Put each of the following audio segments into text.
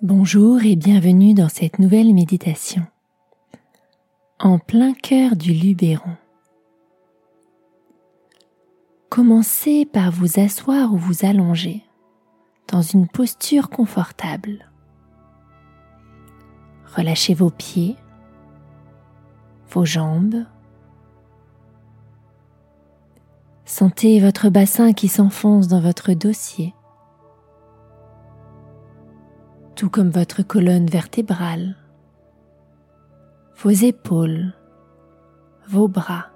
Bonjour et bienvenue dans cette nouvelle méditation. En plein cœur du Luberon. Commencez par vous asseoir ou vous allonger dans une posture confortable. Relâchez vos pieds, vos jambes. Sentez votre bassin qui s'enfonce dans votre dossier tout comme votre colonne vertébrale, vos épaules, vos bras.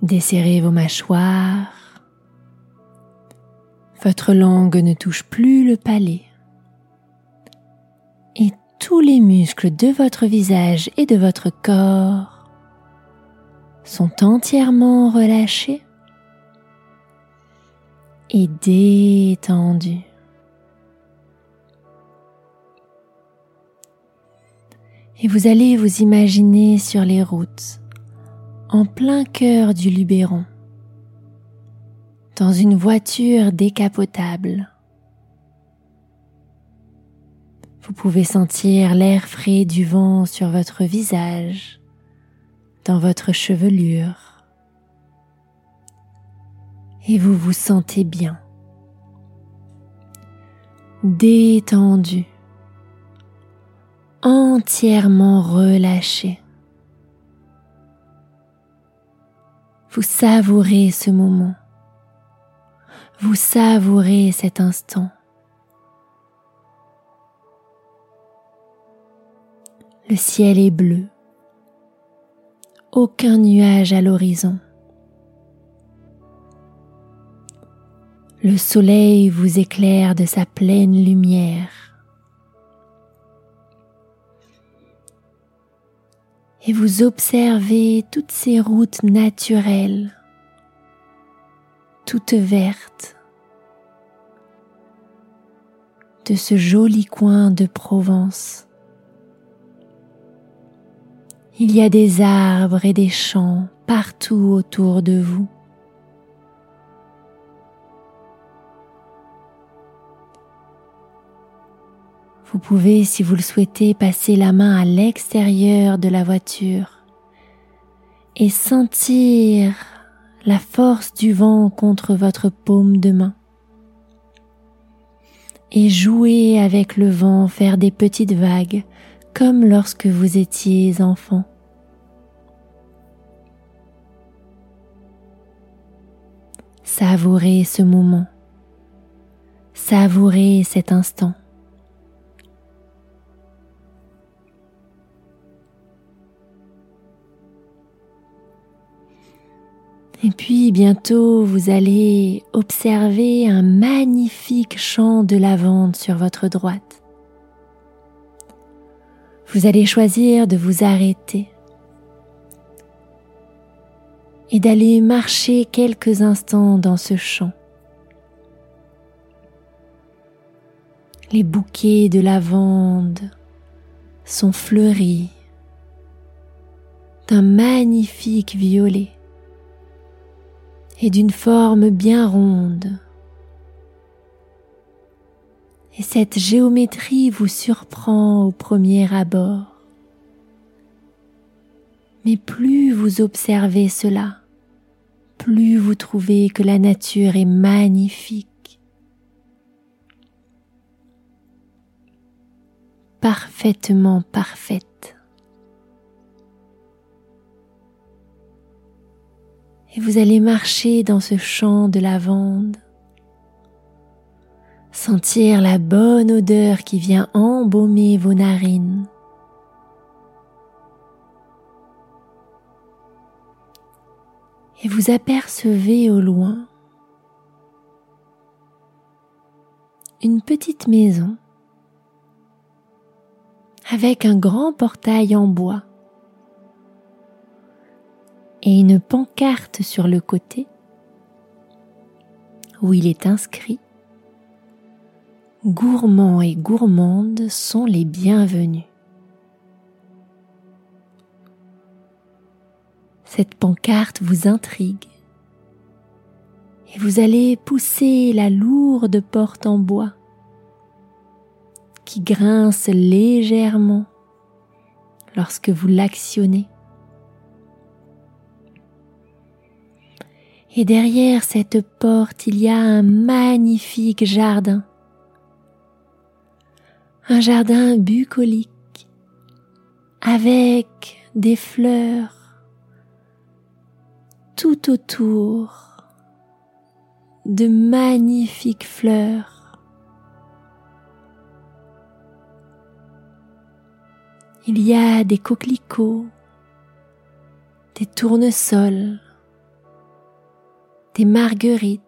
Desserrez vos mâchoires. Votre langue ne touche plus le palais. Et tous les muscles de votre visage et de votre corps sont entièrement relâchés et détendus. Et vous allez vous imaginer sur les routes, en plein cœur du Luberon, dans une voiture décapotable. Vous pouvez sentir l'air frais du vent sur votre visage, dans votre chevelure, et vous vous sentez bien, détendu entièrement relâché. Vous savourez ce moment. Vous savourez cet instant. Le ciel est bleu. Aucun nuage à l'horizon. Le soleil vous éclaire de sa pleine lumière. Et vous observez toutes ces routes naturelles, toutes vertes, de ce joli coin de Provence. Il y a des arbres et des champs partout autour de vous. Vous pouvez, si vous le souhaitez, passer la main à l'extérieur de la voiture et sentir la force du vent contre votre paume de main. Et jouer avec le vent, faire des petites vagues comme lorsque vous étiez enfant. Savourez ce moment. Savourez cet instant. Et puis bientôt, vous allez observer un magnifique champ de lavande sur votre droite. Vous allez choisir de vous arrêter et d'aller marcher quelques instants dans ce champ. Les bouquets de lavande sont fleuris d'un magnifique violet et d'une forme bien ronde. Et cette géométrie vous surprend au premier abord. Mais plus vous observez cela, plus vous trouvez que la nature est magnifique. parfaitement parfaite. Et vous allez marcher dans ce champ de lavande, sentir la bonne odeur qui vient embaumer vos narines. Et vous apercevez au loin une petite maison avec un grand portail en bois et une pancarte sur le côté où il est inscrit Gourmands et gourmandes sont les bienvenus. Cette pancarte vous intrigue et vous allez pousser la lourde porte en bois qui grince légèrement lorsque vous l'actionnez. Et derrière cette porte, il y a un magnifique jardin. Un jardin bucolique avec des fleurs tout autour de magnifiques fleurs. Il y a des coquelicots, des tournesols, des marguerites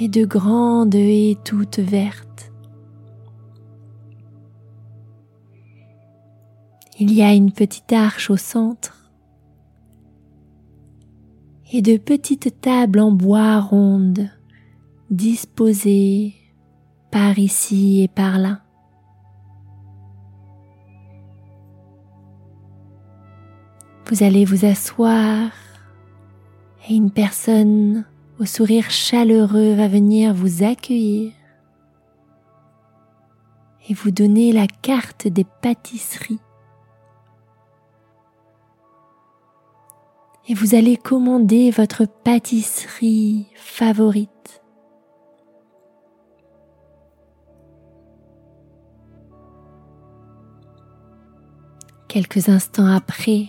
et de grandes haies toutes vertes. Il y a une petite arche au centre et de petites tables en bois rondes disposées par ici et par là. Vous allez vous asseoir et une personne au sourire chaleureux va venir vous accueillir et vous donner la carte des pâtisseries et vous allez commander votre pâtisserie favorite. Quelques instants après,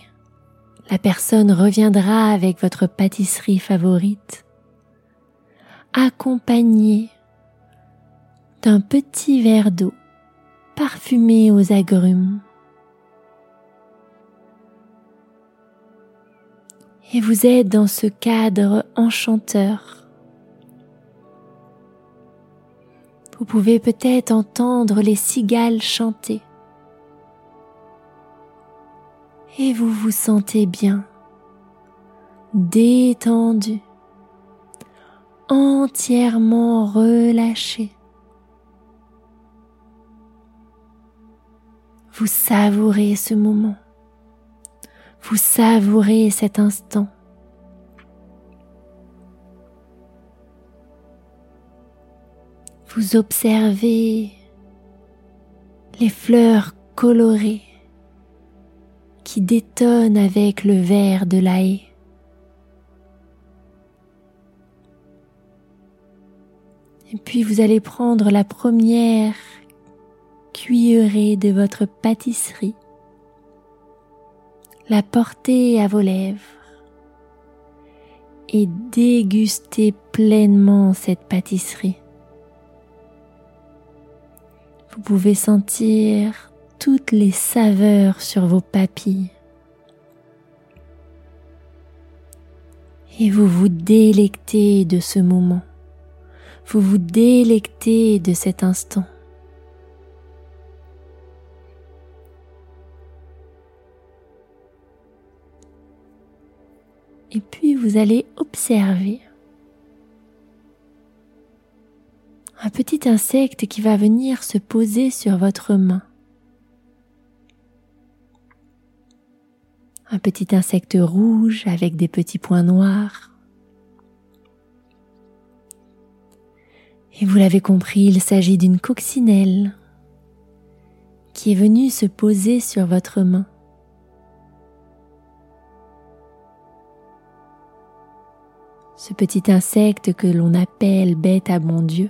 la personne reviendra avec votre pâtisserie favorite, accompagnée d'un petit verre d'eau parfumé aux agrumes. et vous êtes dans ce cadre enchanteur. Vous pouvez peut-être entendre les cigales chanter et vous vous sentez bien, détendu, entièrement relâché. Vous savourez ce moment. Vous savourez cet instant. Vous observez les fleurs colorées qui détonnent avec le vert de la. Et puis vous allez prendre la première cuillerée de votre pâtisserie la porter à vos lèvres et déguster pleinement cette pâtisserie. Vous pouvez sentir toutes les saveurs sur vos papilles. Et vous vous délectez de ce moment. Vous vous délectez de cet instant. Et puis vous allez observer un petit insecte qui va venir se poser sur votre main. Un petit insecte rouge avec des petits points noirs. Et vous l'avez compris, il s'agit d'une coccinelle qui est venue se poser sur votre main. ce petit insecte que l'on appelle bête à bon Dieu,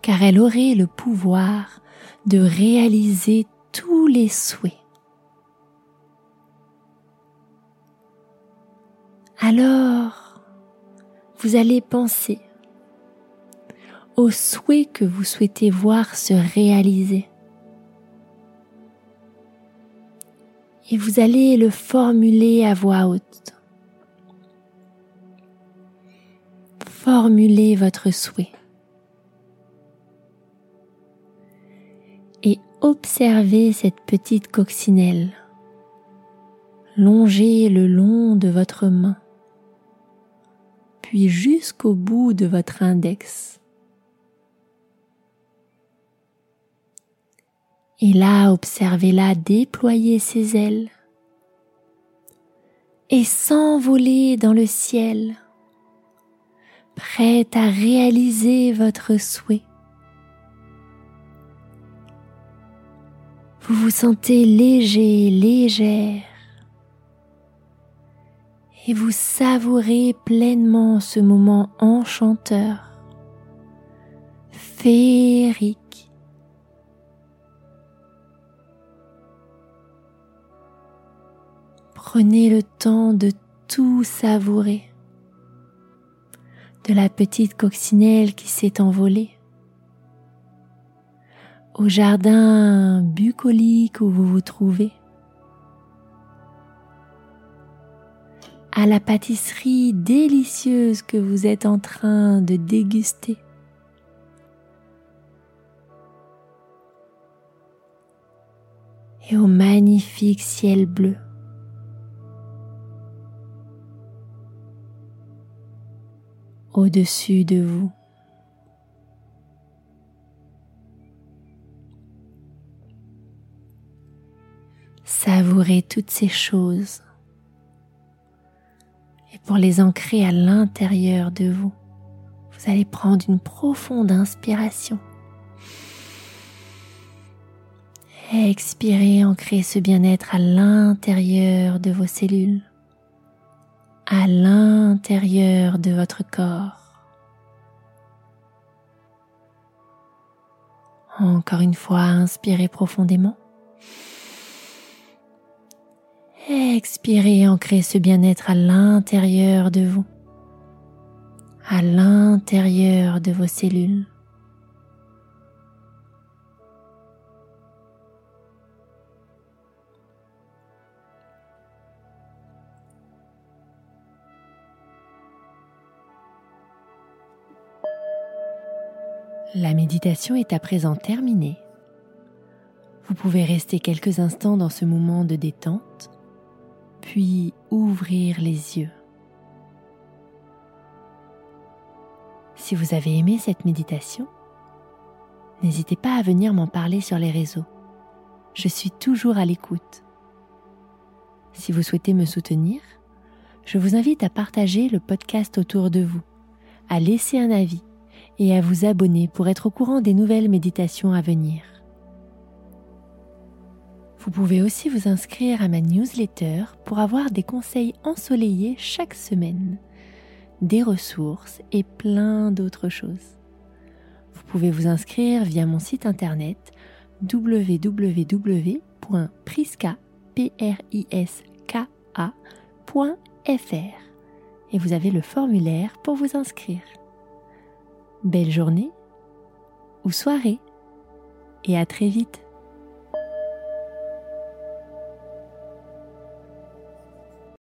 car elle aurait le pouvoir de réaliser tous les souhaits. Alors, vous allez penser aux souhaits que vous souhaitez voir se réaliser. Et vous allez le formuler à voix haute. Formulez votre souhait. Et observez cette petite coccinelle. Longez le long de votre main, puis jusqu'au bout de votre index. Et là, observez-la déployer ses ailes et s'envoler dans le ciel prête à réaliser votre souhait. Vous vous sentez léger, légère et vous savourez pleinement ce moment enchanteur, féerique. Prenez le temps de tout savourer de la petite coccinelle qui s'est envolée, au jardin bucolique où vous vous trouvez, à la pâtisserie délicieuse que vous êtes en train de déguster. et au magnifique ciel bleu. au-dessus de vous. Savourez toutes ces choses pour les ancrer à l'intérieur de vous, vous allez prendre une profonde inspiration. Expirez, ancrez ce bien-être à l'intérieur de vos cellules à l'intérieur de votre corps. Encore une fois, inspirez profondément. Expirez, ancrez ce bien-être à l'intérieur de vous, à l'intérieur de vos cellules. La méditation est à présent terminée. Vous pouvez rester quelques instants dans ce moment de détente, puis ouvrir les yeux. Si vous avez aimé cette méditation, n'hésitez pas à venir m'en parler sur les réseaux. Je suis toujours à l'écoute. Si vous souhaitez me soutenir, je vous invite à partager le podcast autour de vous, à laisser un avis et à vous abonner pour être au courant des nouvelles méditations à venir. Vous pouvez aussi vous inscrire à ma newsletter pour avoir des conseils ensoleillés chaque semaine, des ressources et plein d'autres choses. Vous pouvez vous inscrire via mon site internet www.priska.fr et vous avez le formulaire pour vous inscrire. Belle journée ou soirée et à très vite.